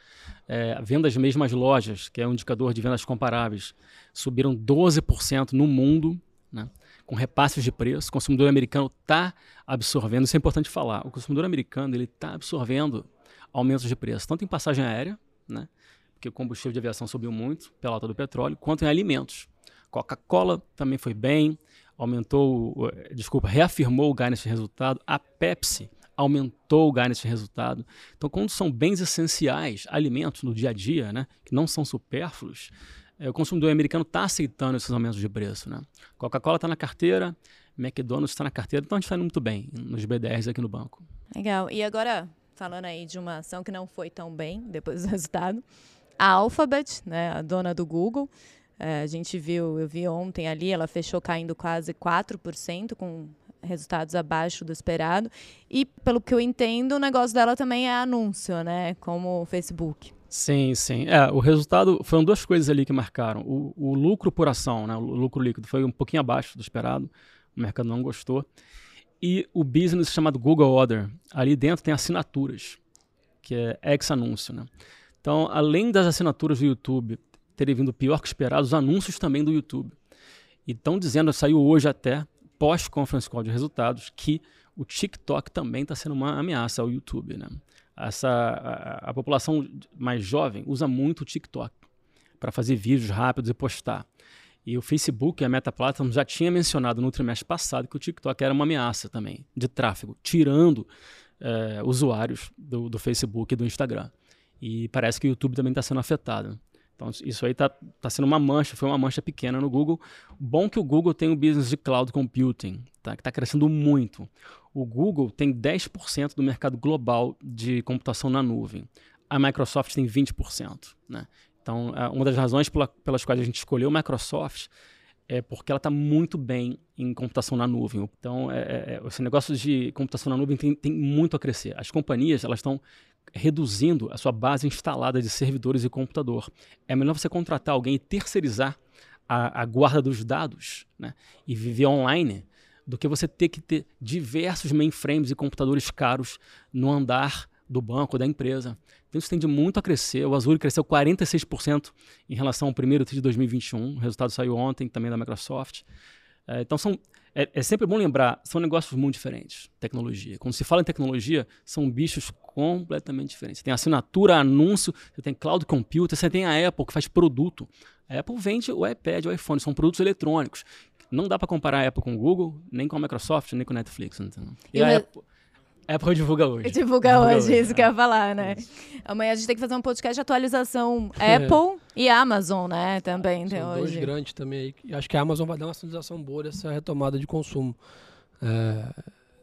É, vendas mesmas lojas, que é um indicador de vendas comparáveis, subiram 12% no mundo, né, com repasses de preço. O consumidor americano está absorvendo, isso é importante falar, o consumidor americano está absorvendo aumentos de preço, tanto em passagem aérea, né, porque o combustível de aviação subiu muito pela alta do petróleo, quanto em alimentos. Coca-Cola também foi bem, aumentou, desculpa, reafirmou o guidance de resultado. A Pepsi aumentou o guidance de resultado. Então, quando são bens essenciais, alimentos no dia a dia, né, que não são supérfluos, é, o consumidor americano está aceitando esses aumentos de preço. Né? Coca-Cola está na carteira, McDonald's está na carteira, então a gente está indo muito bem nos BDRs aqui no banco. Legal. E agora, falando aí de uma ação que não foi tão bem depois do [LAUGHS] resultado, a Alphabet, né, a dona do Google, é, a gente viu, eu vi ontem ali, ela fechou caindo quase 4%, com resultados abaixo do esperado. E, pelo que eu entendo, o negócio dela também é anúncio, né? Como o Facebook. Sim, sim. É, o resultado foram duas coisas ali que marcaram. O, o lucro por ação, né? O lucro líquido foi um pouquinho abaixo do esperado. O mercado não gostou. E o business chamado Google Order. Ali dentro tem assinaturas, que é ex-anúncio, né? Então, além das assinaturas do YouTube terem vindo pior que esperado, os anúncios também do YouTube. E estão dizendo, saiu hoje até, pós-conference call de resultados, que o TikTok também está sendo uma ameaça ao YouTube. Né? Essa, a, a população mais jovem usa muito o TikTok para fazer vídeos rápidos e postar. E o Facebook e a Meta Platform já tinha mencionado no trimestre passado que o TikTok era uma ameaça também de tráfego, tirando é, usuários do, do Facebook e do Instagram. E parece que o YouTube também está sendo afetado. Então, isso aí está tá sendo uma mancha, foi uma mancha pequena no Google. Bom que o Google tem o business de cloud computing, tá? que está crescendo muito. O Google tem 10% do mercado global de computação na nuvem. A Microsoft tem 20%. Né? Então, é, uma das razões pela, pelas quais a gente escolheu a Microsoft é porque ela está muito bem em computação na nuvem. Então, é, é, é, esse negócio de computação na nuvem tem, tem muito a crescer. As companhias elas estão reduzindo a sua base instalada de servidores e computador. É melhor você contratar alguém e terceirizar a, a guarda dos dados né, e viver online do que você ter que ter diversos mainframes e computadores caros no andar do banco, da empresa. Então isso tende muito a crescer. O Azure cresceu 46% em relação ao primeiro TRI de 2021. O resultado saiu ontem também da Microsoft. É, então são é, é, sempre bom lembrar, são negócios muito diferentes, tecnologia. Quando se fala em tecnologia, são bichos completamente diferentes. Você tem assinatura, anúncio, você tem cloud computer, você tem a Apple que faz produto. A Apple vende o iPad, o iPhone, são produtos eletrônicos. Não dá para comparar a Apple com o Google, nem com a Microsoft, nem com a Netflix. Entendeu? E, e a Apple, Apple divulga hoje. [LAUGHS] Divulga, divulga hoje, hoje, isso é. que eu ia falar, né? Amanhã a gente tem que fazer um podcast de atualização [LAUGHS] é. Apple e Amazon, né? Também tem São hoje. dois grandes também aí. Acho que a Amazon vai dar uma atualização boa dessa retomada de consumo é,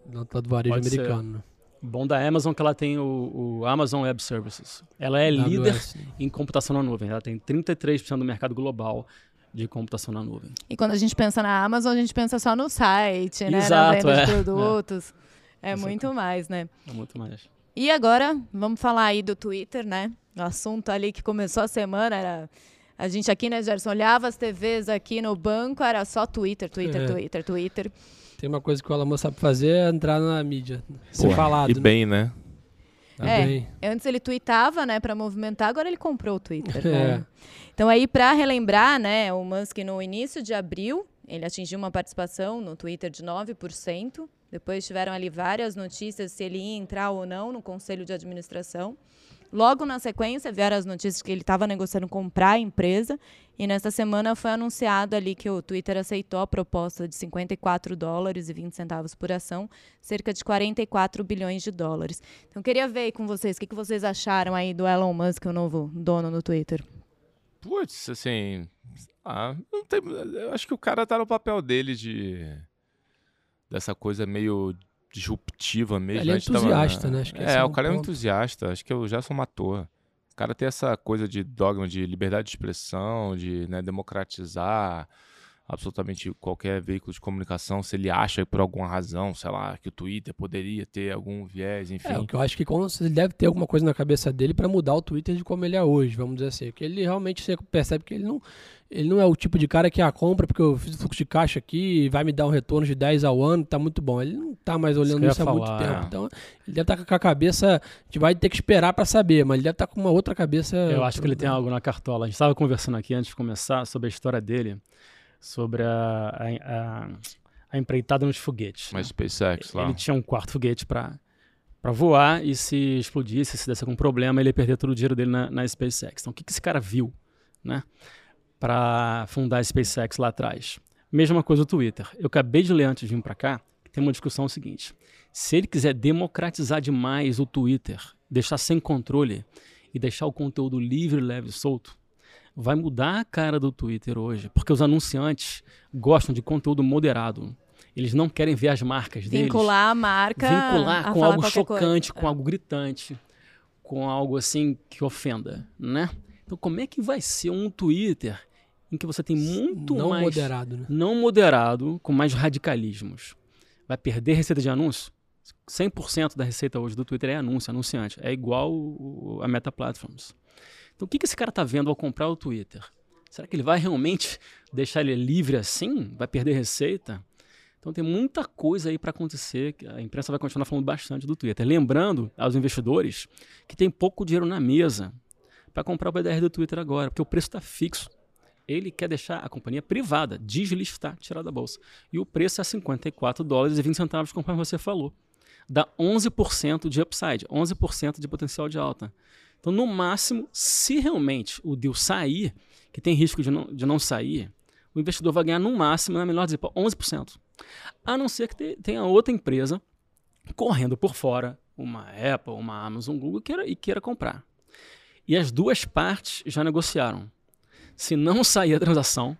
do varejo Pode americano. Ser. Bom da Amazon que ela tem o, o Amazon Web Services. Ela é AWS. líder em computação na nuvem. Ela tem 33% do mercado global de computação na nuvem. E quando a gente pensa na Amazon, a gente pensa só no site, né? Exato, na venda de é. produtos. É. É muito mais, né? É muito mais. E agora, vamos falar aí do Twitter, né? O assunto ali que começou a semana era. A gente aqui, né, Gerson, olhava as TVs aqui no banco, era só Twitter, Twitter, é. Twitter, Twitter. Tem uma coisa que o Alamã sabe fazer é entrar na mídia. Ser Pô, falado. E né? bem, né? É, bem. antes ele tweetava, né, para movimentar, agora ele comprou o Twitter. [LAUGHS] Né? É. Então aí para relembrar, né, o Musk no início de abril, ele atingiu uma participação no Twitter de 9%. Depois tiveram ali várias notícias se ele ia entrar ou não no conselho de administração. Logo na sequência, vieram as notícias que ele estava negociando comprar a empresa. E nesta semana foi anunciado ali que o Twitter aceitou a proposta de 54 dólares e 20 centavos por ação, cerca de 44 bilhões de dólares. Então, queria ver com vocês, o que, que vocês acharam aí do Elon Musk, o novo dono do Twitter? Putz, assim. Ah, tem, eu acho que o cara tá no papel dele de dessa coisa meio disruptiva mesmo. Ele é entusiasta, tava... né? Acho que é, é o cara ponto. é um entusiasta. Acho que eu já sou matou. O cara tem essa coisa de dogma de liberdade de expressão, de né, democratizar absolutamente qualquer veículo de comunicação se ele acha por alguma razão, sei lá, que o Twitter poderia ter algum viés, enfim. É, o que eu acho que ele deve ter alguma coisa na cabeça dele para mudar o Twitter de como ele é hoje, vamos dizer assim. Porque ele realmente você percebe que ele não, ele não é o tipo de cara que a ah, compra porque eu fiz o fluxo de caixa aqui e vai me dar um retorno de 10 ao ano, tá muito bom. Ele não tá mais olhando isso, há falar, muito tempo. É. Então, ele deve estar tá com a cabeça, a gente vai ter que esperar para saber, mas ele deve estar tá com uma outra cabeça. Eu acho que ele tem algo na cartola. A gente estava conversando aqui antes de começar sobre a história dele sobre a, a, a empreitada nos foguetes. Mas né? SpaceX lá. Ele tinha um quarto foguete para para voar e se explodisse, se desse algum problema, ele ia perder todo o dinheiro dele na, na SpaceX. Então, o que, que esse cara viu, né, para fundar a SpaceX lá atrás? Mesma coisa o Twitter. Eu acabei de ler antes de vir para cá, tem uma discussão seguinte. Se ele quiser democratizar demais o Twitter, deixar sem controle e deixar o conteúdo livre, leve e solto, vai mudar a cara do Twitter hoje, porque os anunciantes gostam de conteúdo moderado. Eles não querem ver as marcas deles. Vincular a marca. Vincular com algo chocante, coisa. com algo gritante, com algo assim que ofenda, né? Então, como é que vai ser um Twitter em que você tem muito não mais. Não moderado, né? Não moderado, com mais radicalismos. Vai perder receita de anúncio? 100% da receita hoje do Twitter é anúncio, anunciante. É igual a Meta Platforms. Então, o que, que esse cara está vendo ao comprar o Twitter? Será que ele vai realmente deixar ele livre assim? Vai perder receita? Então tem muita coisa aí para acontecer. A imprensa vai continuar falando bastante do Twitter. Lembrando aos investidores que tem pouco dinheiro na mesa para comprar o BDR do Twitter agora, porque o preço está fixo. Ele quer deixar a companhia privada, deslistar, tirar da bolsa. E o preço é 54 dólares e 20 centavos, conforme você falou. Dá 11% de upside, 11% de potencial de alta. Então, no máximo, se realmente o deal sair, que tem risco de não, de não sair, o investidor vai ganhar no máximo, na melhor dizer, 11%. A não ser que tenha outra empresa correndo por fora, uma Apple, uma Amazon, Google, queira, e queira comprar. E as duas partes já negociaram. Se não sair a transação,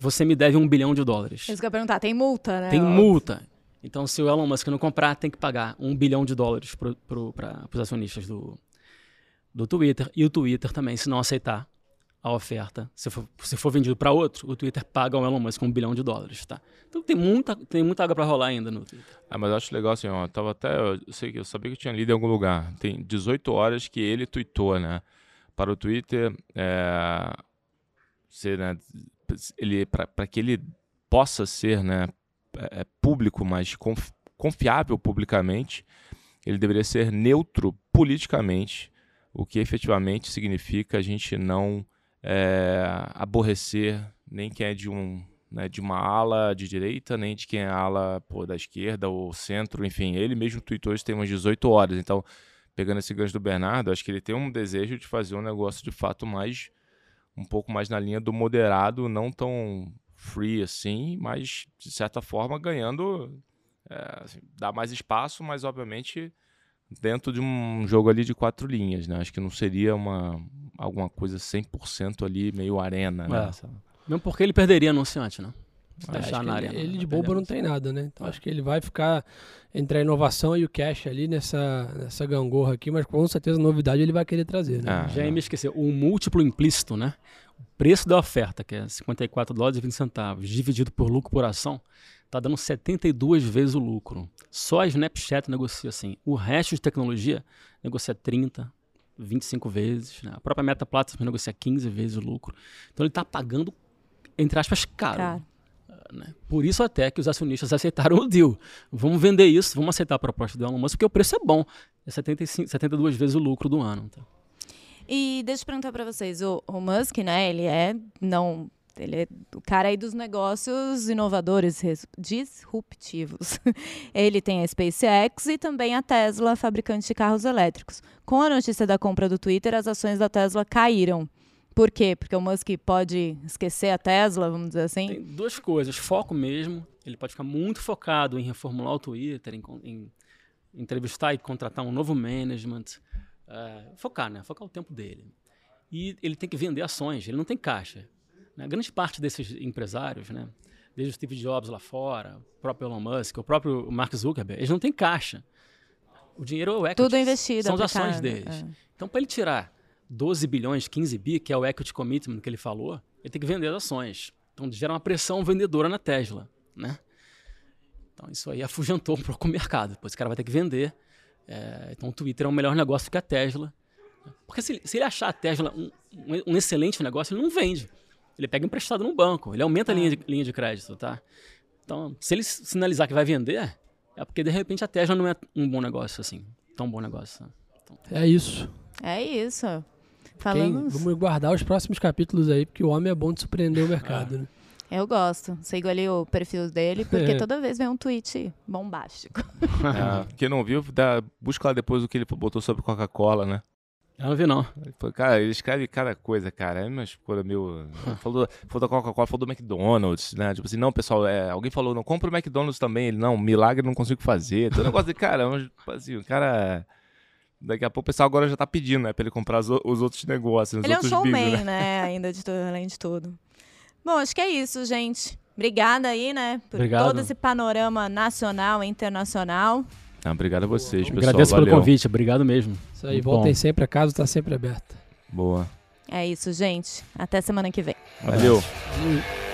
você me deve um bilhão de dólares. Isso que eu ia perguntar, tem multa, né? Tem multa. Então, se o Elon Musk não comprar, tem que pagar um bilhão de dólares para os acionistas do, do Twitter. E o Twitter também, se não aceitar a oferta, se for, se for vendido para outro, o Twitter paga ao Elon Musk um bilhão de dólares, tá? Então tem muita, tem muita água para rolar ainda no Twitter. Ah, mas eu acho legal assim, ó, eu tava até, eu, sei, eu sabia que eu tinha lido em algum lugar, tem 18 horas que ele tweetou, né? Para o Twitter, é, ser, né, ele, para que ele possa ser, né, é, é público, mas confiável publicamente, ele deveria ser neutro politicamente, o que efetivamente significa a gente não é, aborrecer nem quem é de um né, de uma ala de direita, nem de quem é ala pô, da esquerda ou centro, enfim, ele mesmo tweetou hoje tem umas 18 horas, então pegando esse gancho do Bernardo, acho que ele tem um desejo de fazer um negócio de fato mais um pouco mais na linha do moderado, não tão free assim, mas de certa forma ganhando é, assim, dá mais espaço, mas obviamente dentro de um jogo ali de quatro linhas, né? Acho que não seria uma alguma coisa 100% ali meio arena, né? É. Mesmo porque ele perderia anunciante, né? deixar na ele, ele de bobo não tem nada, né? Então é. acho que ele vai ficar entre a inovação e o cash ali nessa, nessa gangorra aqui, mas com certeza novidade ele vai querer trazer, né? Ah, Já ia me esquecer, o múltiplo implícito, né? O preço da oferta, que é 54 dólares e 20 centavos, dividido por lucro por ação, tá dando 72 vezes o lucro. Só a Snapchat negocia assim. O resto de tecnologia negocia 30, 25 vezes. Né? A própria Meta Platform negocia 15 vezes o lucro. Então ele está pagando, entre aspas, caro. caro. Né? Por isso até que os acionistas aceitaram o deal. Vamos vender isso, vamos aceitar a proposta do Elon Musk, porque o preço é bom. É 75, 72 vezes o lucro do ano. Então. E deixa eu perguntar para vocês, o, o Musk, né, ele é não ele é o cara aí dos negócios inovadores, disruptivos. [LAUGHS] Ele tem a SpaceX e também a Tesla, fabricante de carros elétricos. Com a notícia da compra do Twitter, as ações da Tesla caíram. Por quê? Porque o Musk pode esquecer a Tesla, vamos dizer assim? Tem duas coisas. Foco mesmo. Ele pode ficar muito focado em reformular o Twitter, em, em entrevistar e contratar um novo management. Uh, focar, né? Focar o tempo dele. E ele tem que vender ações. Ele não tem caixa. Né? Grande parte desses empresários, né? desde o Steve Jobs lá fora, o próprio Elon Musk, o próprio Mark Zuckerberg, eles não têm caixa. O dinheiro é o equity. Tudo investido. São as ações deles. É. Então, para ele tirar 12 bilhões, 15 bi, que é o equity commitment que ele falou, ele tem que vender as ações. Então gera uma pressão vendedora na Tesla, né? Então isso aí afugentou um pouco o mercado. Depois esse cara vai ter que vender. É, então o Twitter é um melhor negócio que a Tesla. Porque se, se ele achar a Tesla um, um, excelente negócio, ele não vende. Ele pega emprestado no banco, ele aumenta a linha de, linha de crédito, tá? Então, se ele sinalizar que vai vender, é porque de repente a Tesla não é um bom negócio assim, tão bom negócio. Né? Então, é isso. É isso. Falamos... Quem, vamos guardar os próximos capítulos aí, porque o homem é bom de surpreender o mercado, é. né? Eu gosto. Sigo ali o perfil dele, porque [LAUGHS] é. toda vez vem um tweet bombástico. [LAUGHS] É, quem não viu, dá, busca lá depois o que ele botou sobre Coca-Cola, né? Eu não vi, não. Cara, ele escreve cada coisa, cara. É umas coisas meio. falou, falou da Coca-Cola, falou do McDonald's, né? Tipo assim, não, pessoal, é, alguém falou, não, compra o McDonald's também. Ele, não, milagre não consigo fazer. Então, negócio de, cara, tipo assim, o cara. Daqui a pouco o pessoal agora já tá pedindo, né? Pra ele comprar os, os outros negócios. Os ele outros é um showman, né? né? [LAUGHS] Ainda de tudo, além de tudo. Bom, acho que é isso, gente. Obrigada aí, né? Por Obrigado. todo esse panorama nacional e internacional. Ah, obrigado a vocês, pessoal. Agradeço Valeu. pelo convite, obrigado mesmo. Isso aí, Muito voltem bom. sempre, a casa está sempre aberta. Boa. É isso, gente. Até semana que vem. Valeu. Valeu.